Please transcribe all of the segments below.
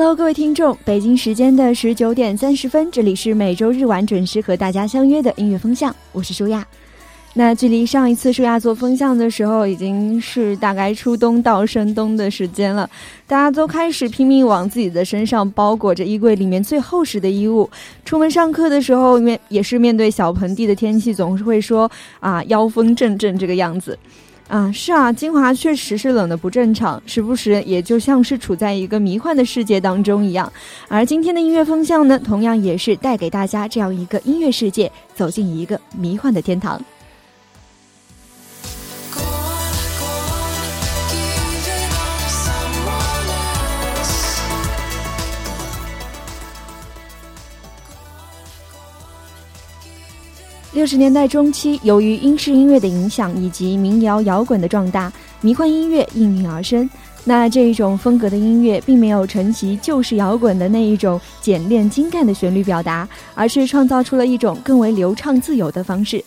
Hello，各位听众，北京时间的十九点三十分，这里是每周日晚准时和大家相约的音乐风向，我是舒亚。那距离上一次舒亚做风向的时候，已经是大概初冬到深冬的时间了，大家都开始拼命往自己的身上包裹着衣柜里面最厚实的衣物。出门上课的时候，面也是面对小盆地的天气，总是会说啊妖风阵阵这个样子。啊，是啊，金华确实是冷的不正常，时不时也就像是处在一个迷幻的世界当中一样。而今天的音乐风向呢，同样也是带给大家这样一个音乐世界，走进一个迷幻的天堂。六十年代中期，由于英式音乐的影响以及民谣摇滚的壮大，迷幻音乐应运而生。那这一种风格的音乐，并没有承袭旧式摇滚的那一种简练精干的旋律表达，而是创造出了一种更为流畅自由的方式。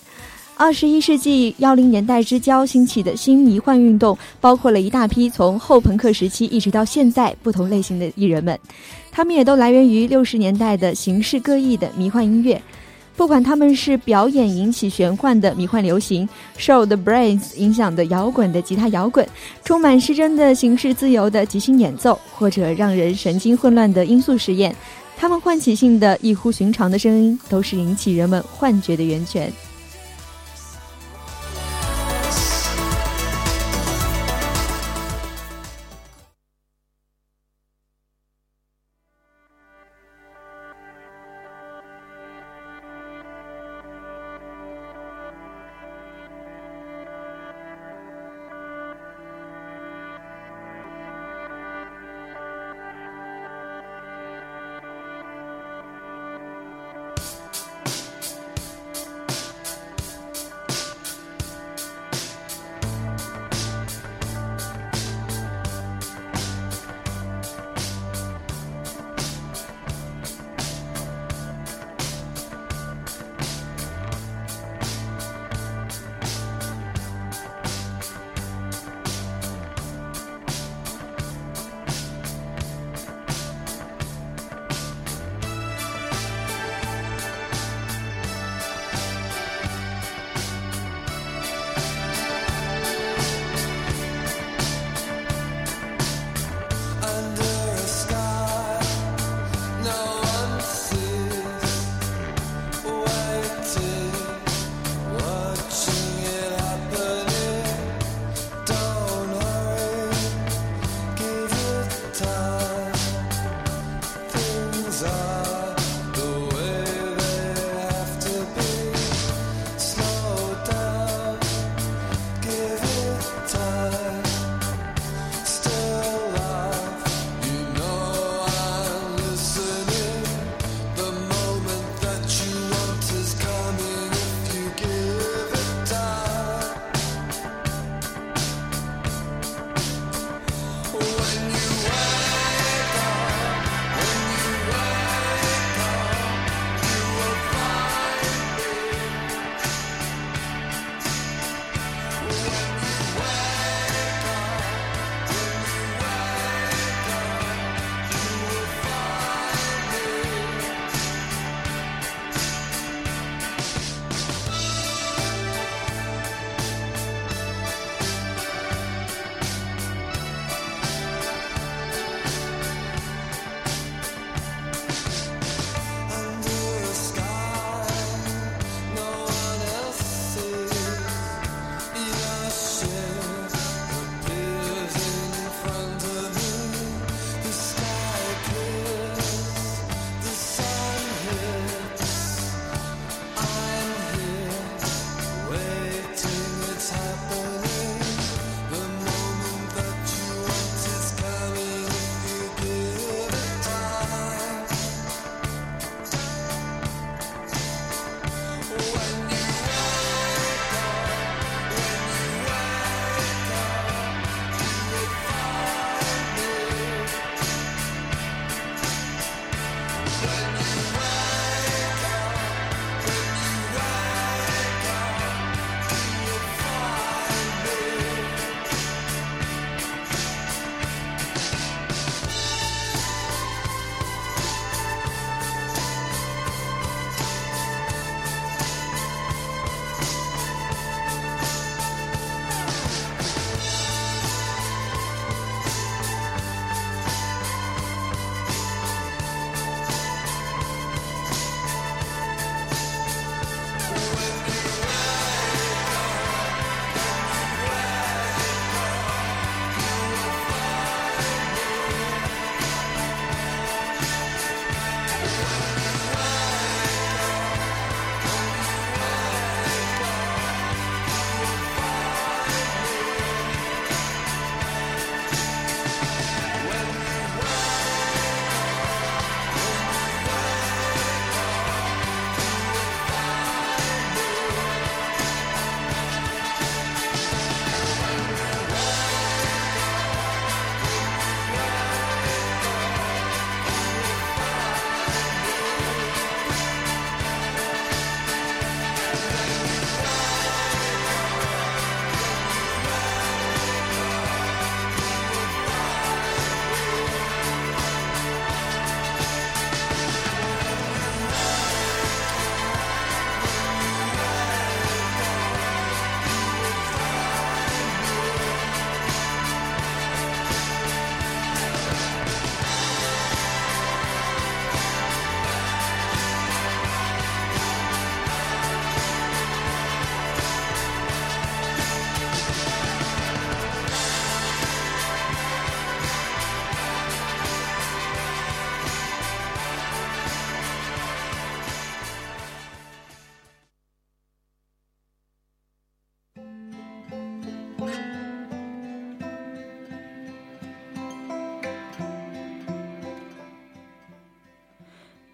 二十一世纪幺零年代之交兴起的新迷幻运动，包括了一大批从后朋克时期一直到现在不同类型的艺人们，他们也都来源于六十年代的形式各异的迷幻音乐。不管他们是表演引起玄幻的迷幻流行受 the brains 影响的摇滚的吉他摇滚，充满失真的形式自由的即兴演奏，或者让人神经混乱的音速实验，他们唤起性的异乎寻常的声音，都是引起人们幻觉的源泉。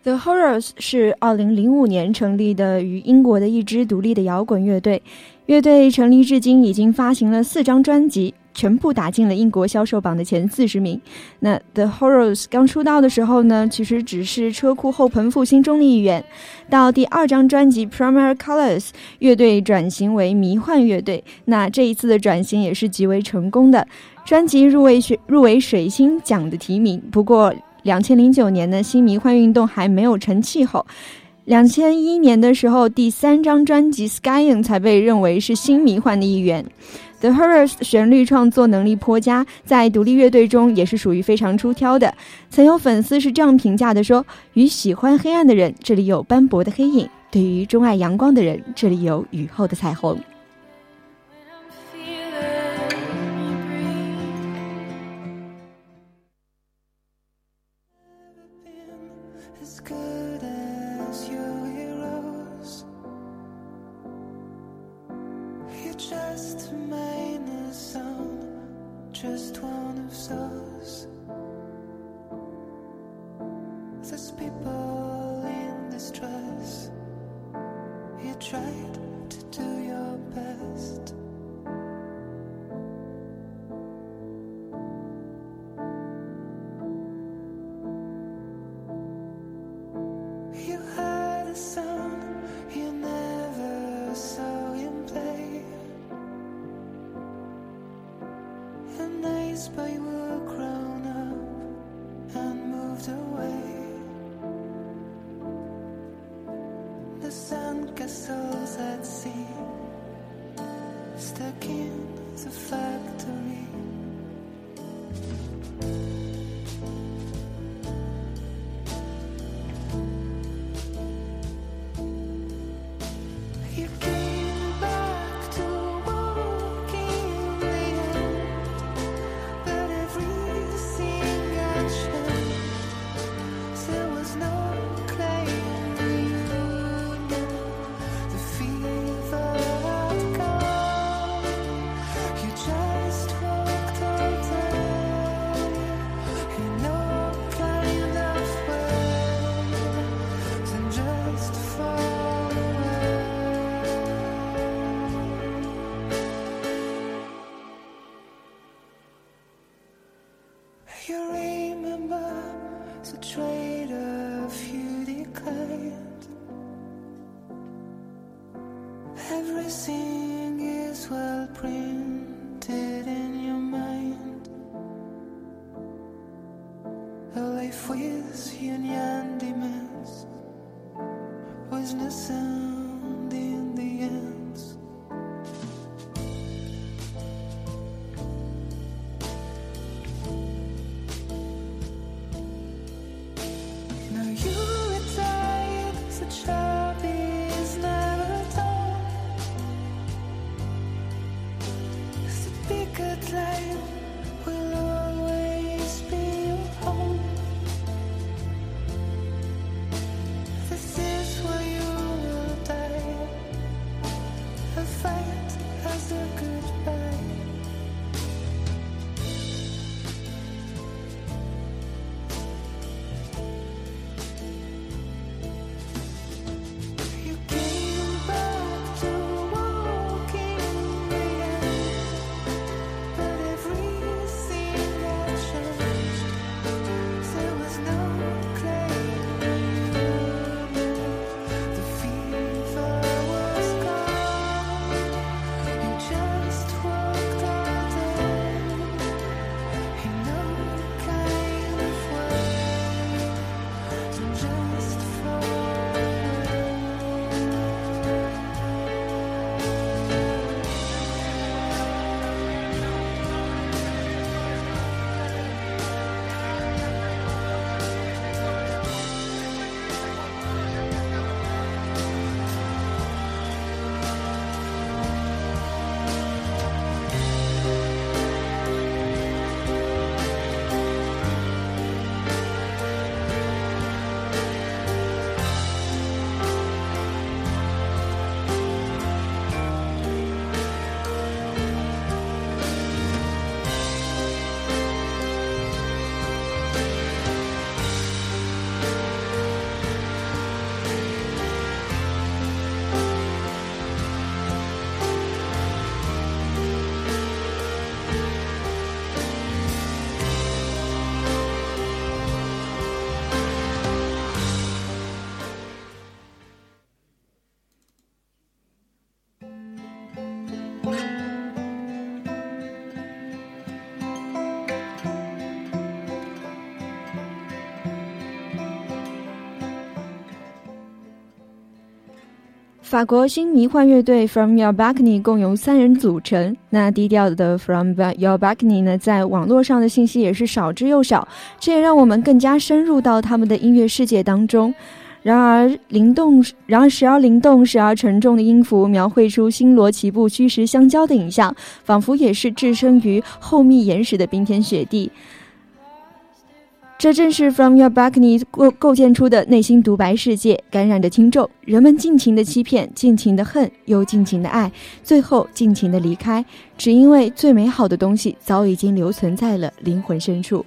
The Horrors 是2005年成立的于英国的一支独立的摇滚乐队。乐队成立至今已经发行了四张专辑，全部打进了英国销售榜的前四十名。那 The Horrors 刚出道的时候呢，其实只是车库后棚复兴中的一员。到第二张专辑《Primary Colors》，乐队转型为迷幻乐队。那这一次的转型也是极为成功的，专辑入围水入围水星奖的提名。不过。两千零九年呢，新迷幻运动还没有成气候。两千一年的时候，第三张专辑《Skying》才被认为是新迷幻的一员。The Horrors 旋律创作能力颇佳，在独立乐队中也是属于非常出挑的。曾有粉丝是这样评价的：说，与喜欢黑暗的人，这里有斑驳的黑影；对于钟爱阳光的人，这里有雨后的彩虹。you're just a minor sound, just one of those. Everything is well printed in your mind. A life with union demands, with nothing. 法国新迷幻乐队 From Your Balcony 共由三人组成。那低调的 From Your Balcony 呢，在网络上的信息也是少之又少，这也让我们更加深入到他们的音乐世界当中。然而灵动，然而时而灵动，时而沉重的音符，描绘出星罗棋布、虚实相交的影像，仿佛也是置身于厚密岩石的冰天雪地。这正是 From Your Balcony 构构建出的内心独白世界，感染着听众。人们尽情的欺骗，尽情的恨，又尽情的爱，最后尽情的离开，只因为最美好的东西早已经留存在了灵魂深处。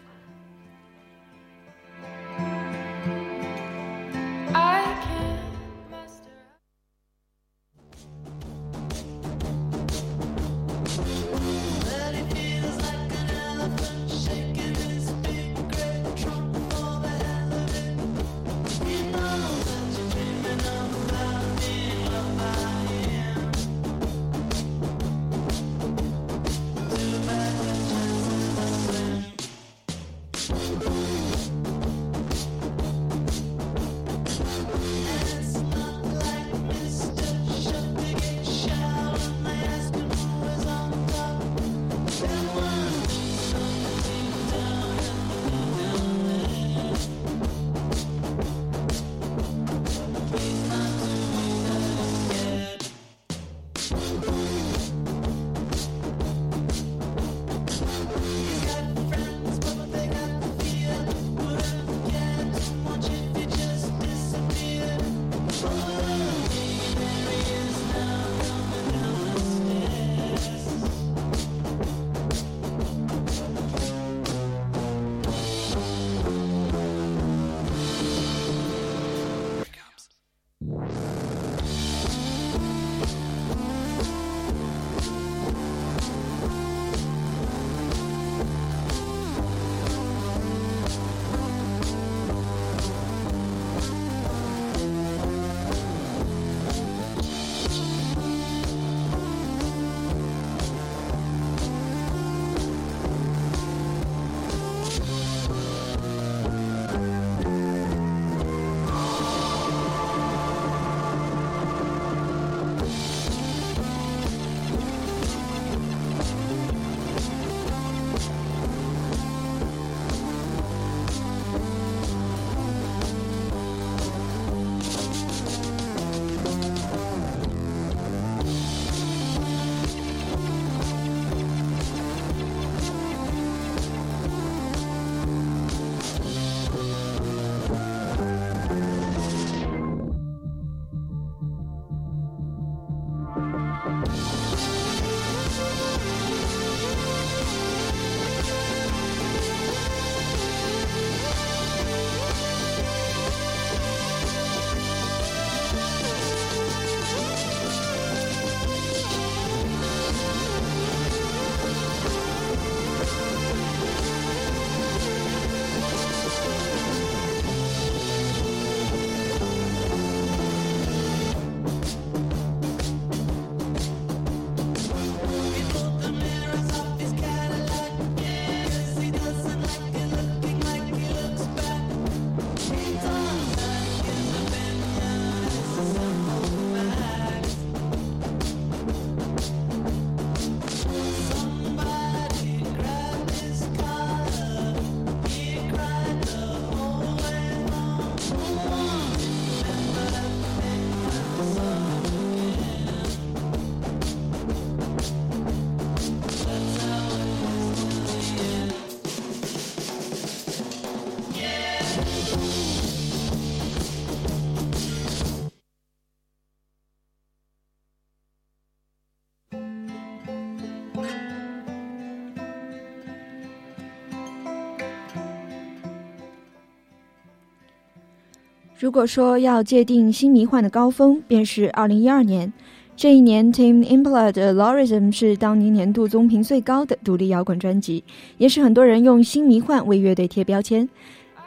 如果说要界定新迷幻的高峰，便是二零一二年。这一年，Tim Impala 的《Lorism》是当年年度综评最高的独立摇滚专辑，也是很多人用新迷幻为乐队贴标签。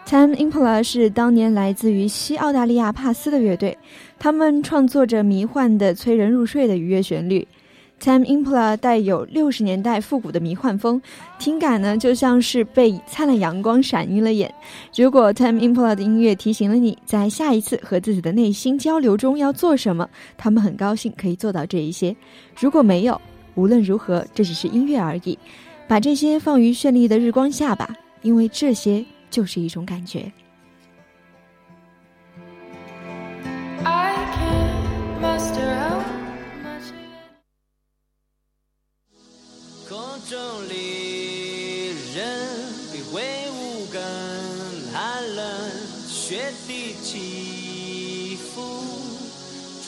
Tim Impala 是当年来自于西澳大利亚帕斯的乐队，他们创作着迷幻的、催人入睡的愉悦旋律。Time Impala 带有六十年代复古的迷幻风，听感呢就像是被灿烂阳光闪晕了眼。如果 Time Impala 的音乐提醒了你在下一次和自己的内心交流中要做什么，他们很高兴可以做到这一些。如果没有，无论如何，这只是音乐而已，把这些放于绚丽的日光下吧，因为这些就是一种感觉。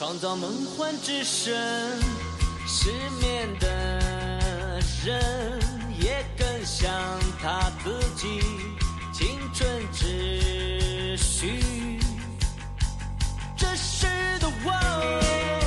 创造梦幻之神。失眠的人也更像他自己，青春秩序，真实的我。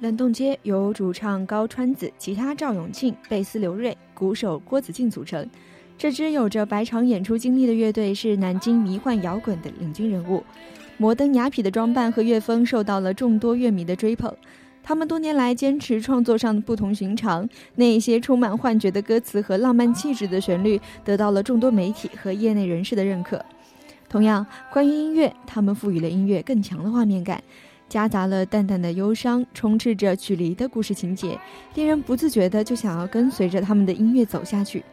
冷冻街由主唱高川子、吉他赵永庆、贝斯刘瑞、鼓手郭子敬组成。这支有着百场演出经历的乐队是南京迷幻摇滚的领军人物，摩登雅痞的装扮和乐风受到了众多乐迷的追捧。他们多年来坚持创作上的不同寻常，那些充满幻觉的歌词和浪漫气质的旋律，得到了众多媒体和业内人士的认可。同样，关于音乐，他们赋予了音乐更强的画面感，夹杂了淡淡的忧伤，充斥着距离的故事情节，令人不自觉的就想要跟随着他们的音乐走下去，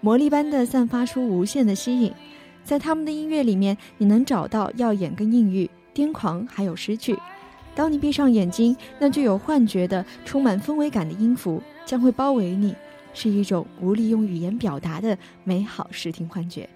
魔力般的散发出无限的吸引。在他们的音乐里面，你能找到耀眼跟阴郁、癫狂，还有失去。当你闭上眼睛，那具有幻觉的、充满氛围感的音符将会包围你，是一种无力用语言表达的美好视听幻觉。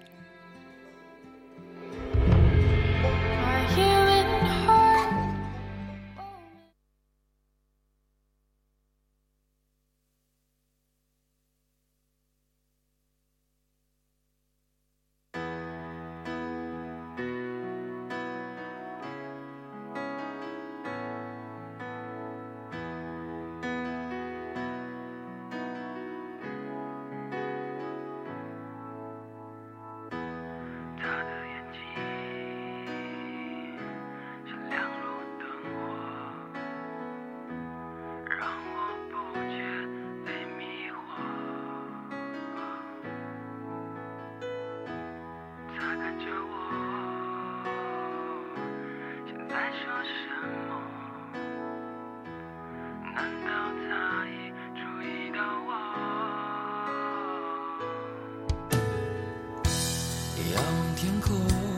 天空。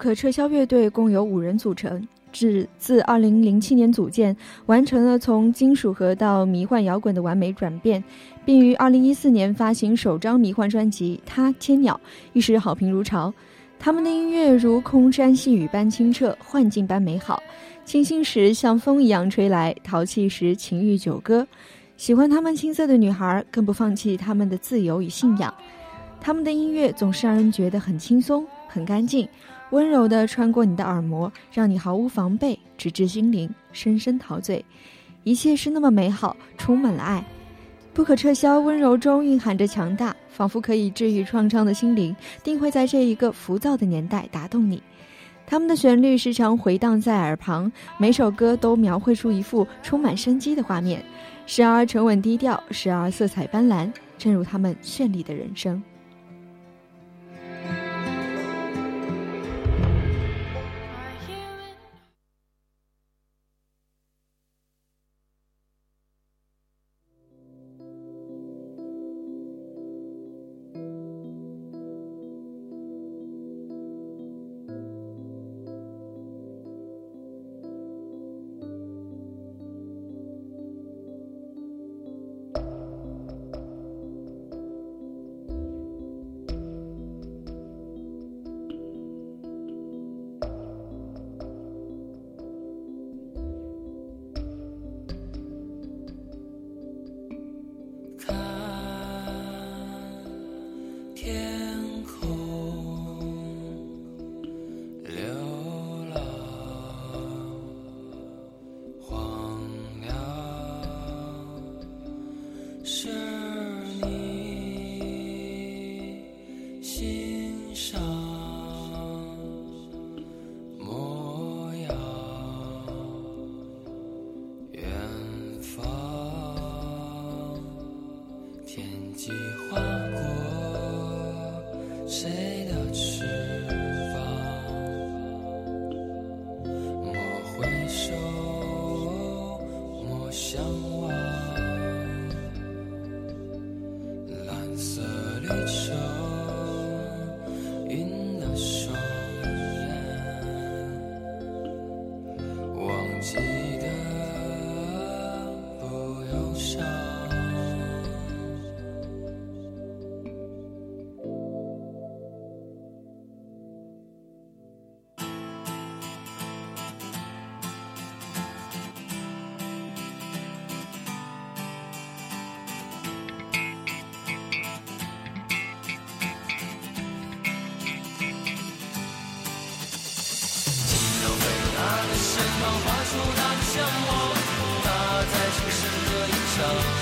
可撤销乐队共有五人组成，自自2007年组建，完成了从金属核到迷幻摇滚的完美转变，并于2014年发行首张迷幻专辑《他千鸟》，一时好评如潮。他们的音乐如空山细雨般清澈，幻境般美好，清新时像风一样吹来，淘气时情欲九歌。喜欢他们青涩的女孩，更不放弃他们的自由与信仰。他们的音乐总是让人觉得很轻松、很干净，温柔地穿过你的耳膜，让你毫无防备，直至心灵，深深陶醉。一切是那么美好，充满了爱。不可撤销，温柔中蕴含着强大，仿佛可以治愈创伤的心灵，定会在这一个浮躁的年代打动你。他们的旋律时常回荡在耳旁，每首歌都描绘出一幅充满生机的画面。时而沉稳低调，时而色彩斑斓，正如他们绚丽的人生。soul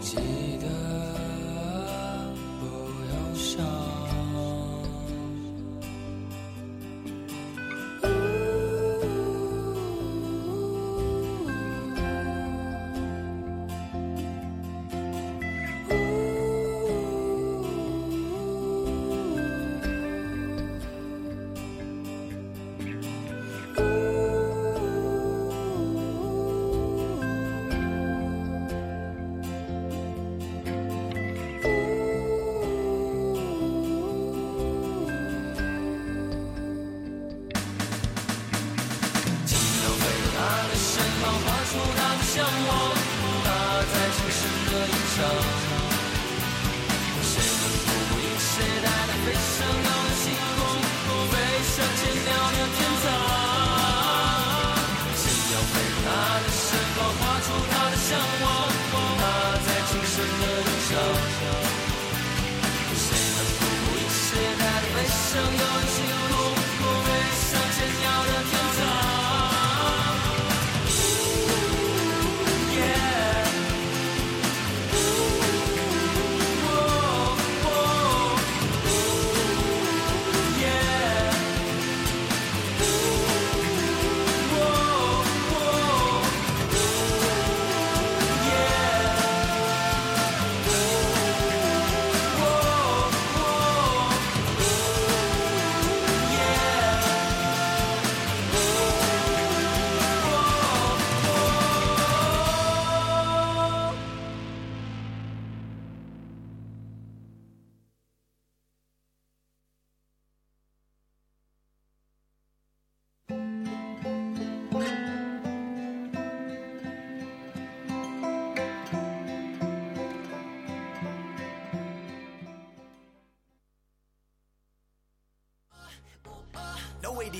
寂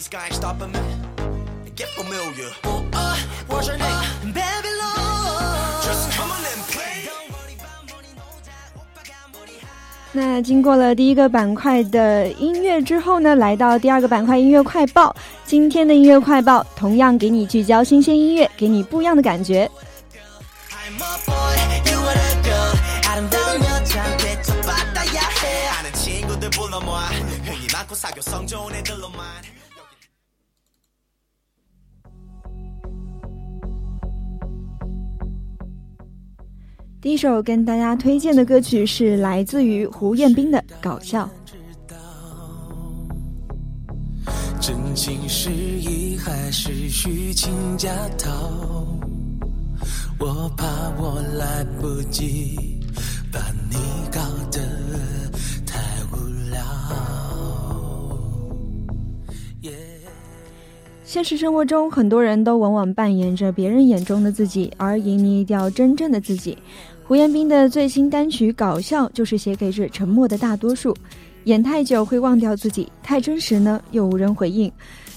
these guys stopping me. Get familiar. Uh, what's your name? Babylon. Just come on and play. 那经过了第一个板块的音乐之后呢，来到第二个板块音乐快报。今天的音乐快报同样给你聚焦新鲜音乐，给你不一样的感觉。第一首跟大家推荐的歌曲是来自于胡彦斌的《搞笑》。真情实意还是虚情假套？我怕我来不及把你搞得太无聊。现实生活中，很多人都往往扮演着别人眼中的自己，而旖旎掉真正的自己。胡彦斌的最新单曲《搞笑》就是写给这沉默的大多数。演太久会忘掉自己，太真实呢又无人回应。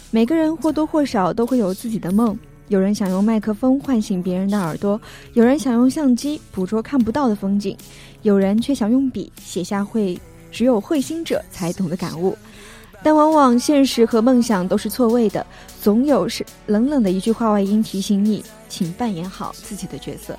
每个人或多或少都会有自己的梦，有人想用麦克风唤醒别人的耳朵，有人想用相机捕捉看不到的风景，有人却想用笔写下会只有会心者才懂的感悟。但往往现实和梦想都是错位的，总有是冷冷的一句话外音提醒你，请扮演好自己的角色。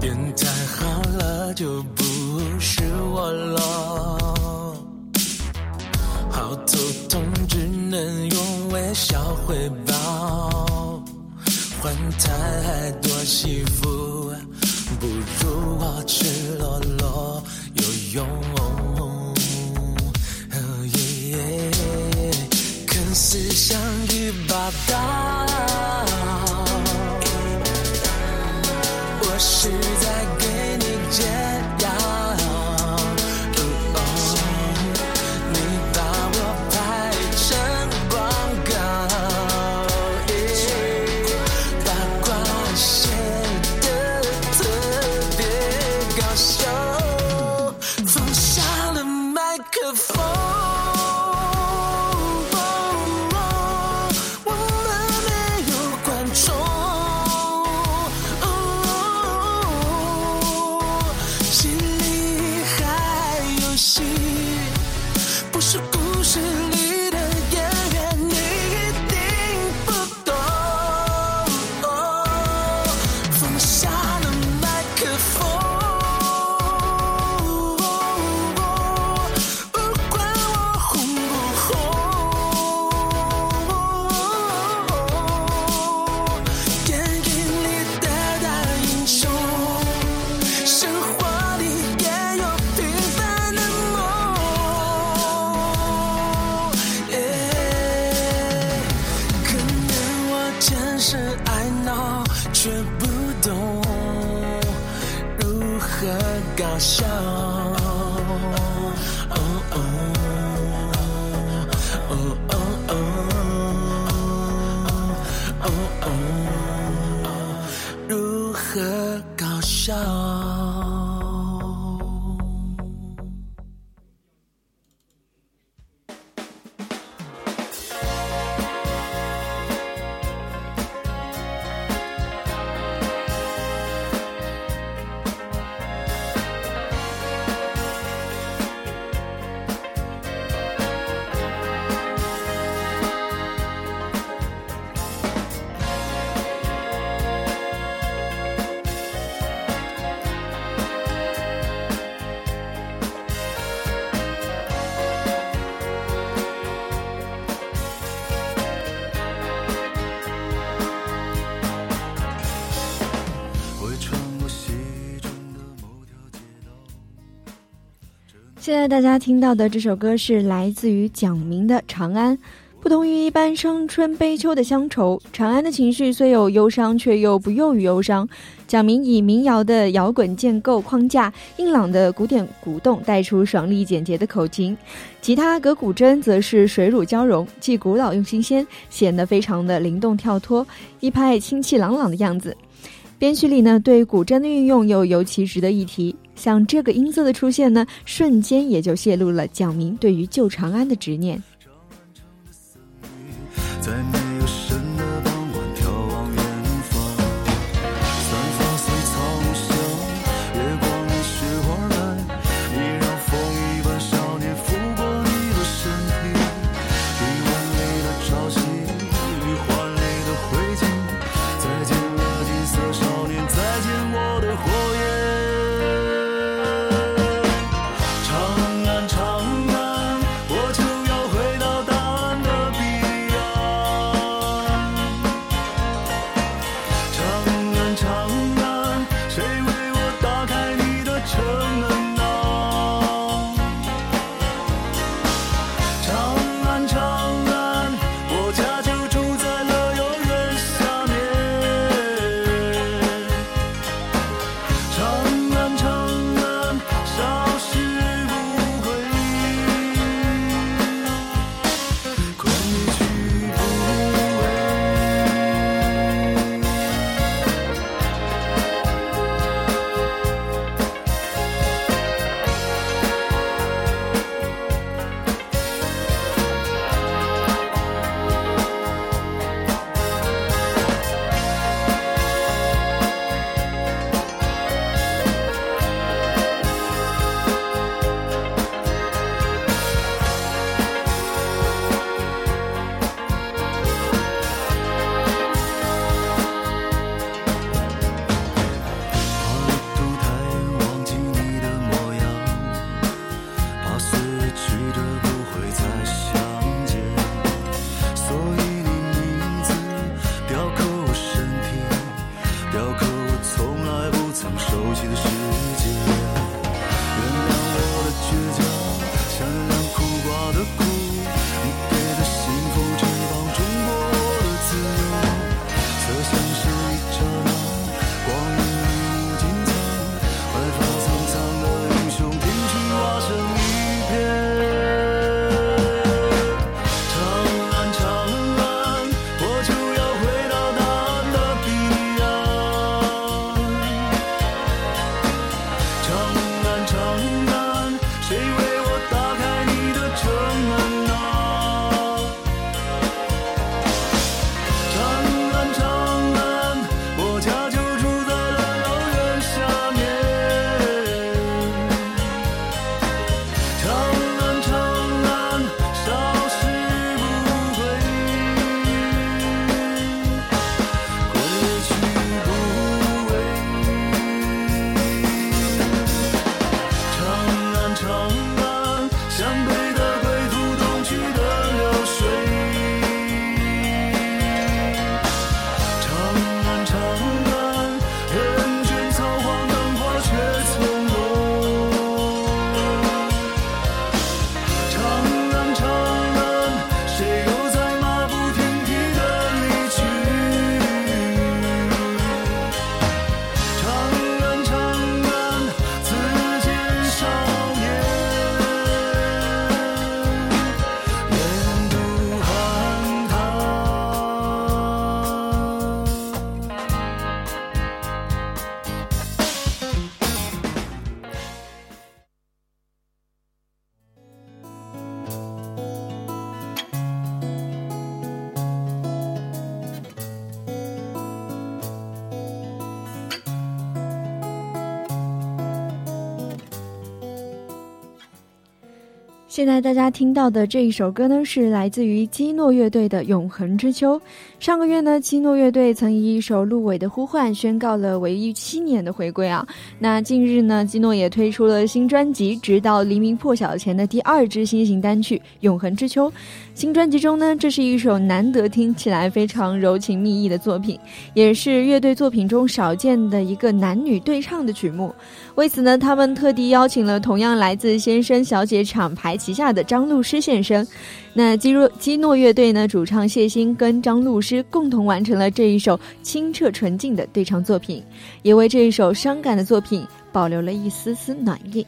电台好了就不是我了，好头痛只能用微笑回报，换太多幸福，笑。现在大家听到的这首歌是来自于蒋明的《长安》。不同于一般伤春悲秋的乡愁，《长安》的情绪虽有忧伤，却又不囿于忧伤。蒋明以民谣的摇滚建构框架，硬朗的古典鼓动带出爽利简洁的口琴，吉他隔古筝则是水乳交融，既古老又新鲜，显得非常的灵动跳脱，一派清气朗朗的样子。编曲里呢对古筝的运用又尤其值得一提。像这个音色的出现呢瞬间也就泄露了蒋明对于旧长安的执念。现在大家听到的这一首歌呢，是来自于基诺乐队的《永恒之秋》。上个月呢，基诺乐队曾以一首《鹿尾的呼唤》宣告了为一七年的回归啊。那近日呢，基诺也推出了新专辑《直到黎明破晓前》的第二支新型单曲《永恒之秋》。新专辑中呢，这是一首难得听起来非常柔情蜜意的作品，也是乐队作品中少见的一个男女对唱的曲目。为此呢，他们特地邀请了同样来自先生小姐厂牌旗下的张露诗先生。那基若基诺乐队呢，主唱谢欣跟张露诗共同完成了这一首清澈纯净的对唱作品，也为这一首伤感的作品保留了一丝丝暖意。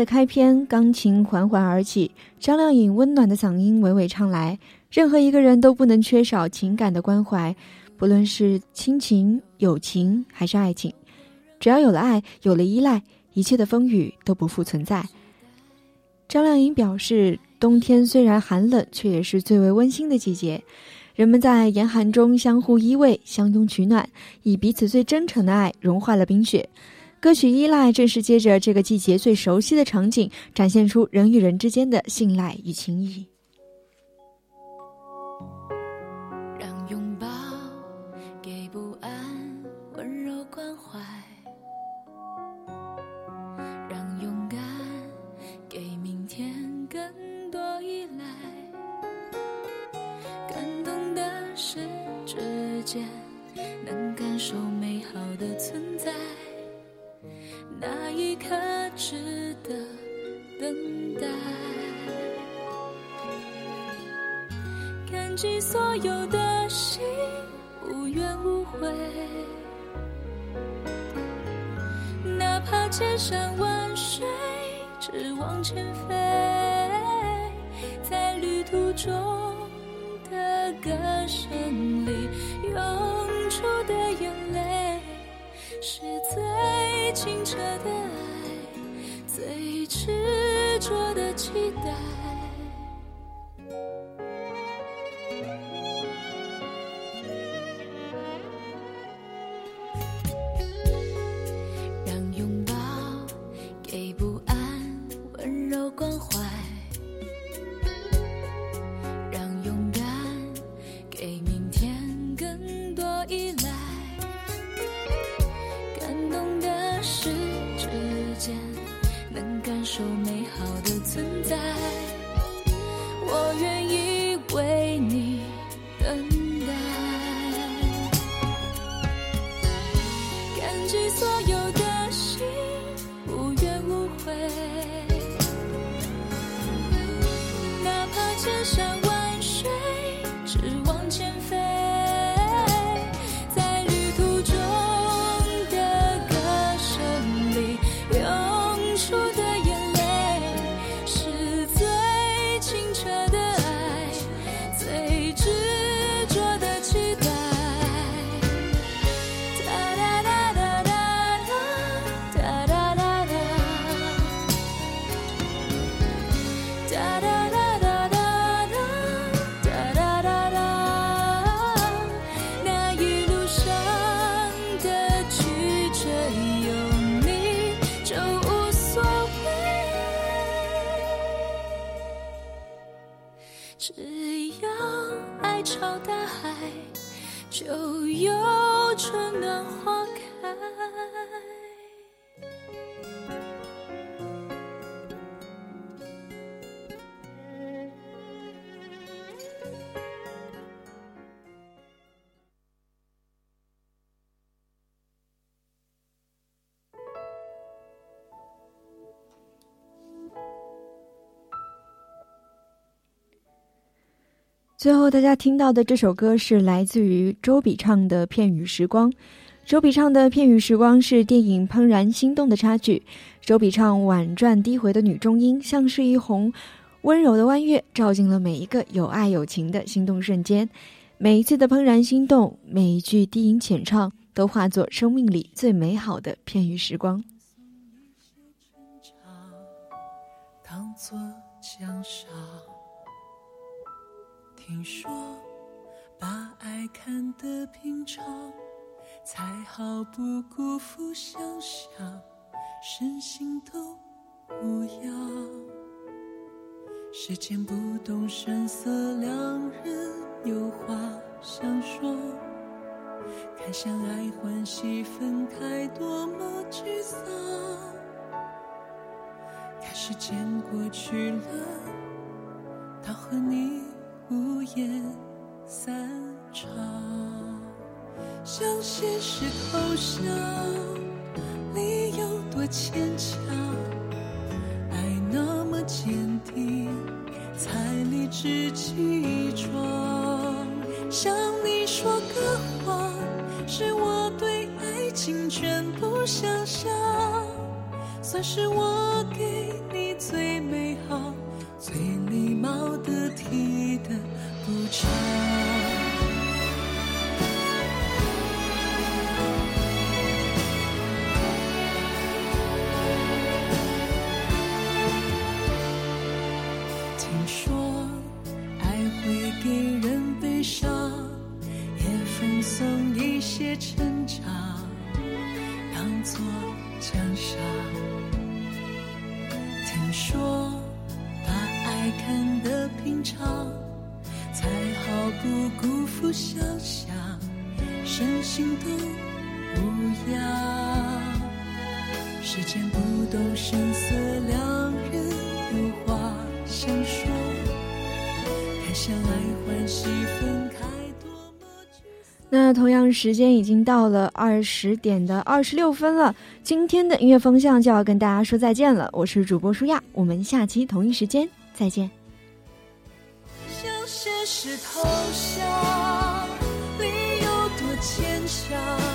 的开篇，钢琴缓缓而起，张靓颖温暖的嗓音娓娓唱来。任何一个人都不能缺少情感的关怀，不论是亲情、友情还是爱情，只要有了爱，有了依赖，一切的风雨都不复存在。张靓颖表示，冬天虽然寒冷，却也是最为温馨的季节。人们在严寒中相互依偎，相拥取暖，以彼此最真诚的爱融化了冰雪。歌曲《依赖》正是接着这个季节最熟悉的场景，展现出人与人之间的信赖与情谊。那一刻值得等待，感激所有的心无怨无悔，哪怕千山万水只往前飞，在旅途中的歌声里涌出的眼泪。是最清澈的爱，最执着的期待。最后，大家听到的这首歌是来自于周笔畅的《片语时光》。周笔畅的《片语时光》是电影《怦然心动》的插曲。周笔畅婉转低回的女中音，像是一泓温柔的弯月，照进了每一个有爱有情的心动瞬间。每一次的怦然心动，每一句低吟浅唱，都化作生命里最美好的片语时光。当作奖赏。听说把爱看得平常，才好不辜负想象，身心都无恙。时间不动声色，两人有话想说，看相爱欢喜分开，多么沮丧。看时间过去了，当和你。无言散场，向现实投降，理由多牵强。爱那么坚定，才理直气壮。向你说个谎，是我对爱情全部想象，算是我给你最美好。最礼貌得体的补偿。时间已经到了二十点的二十六分了，今天的音乐风向就要跟大家说再见了。我是主播舒亚，我们下期同一时间。再见。向现实投降，理由多牵强。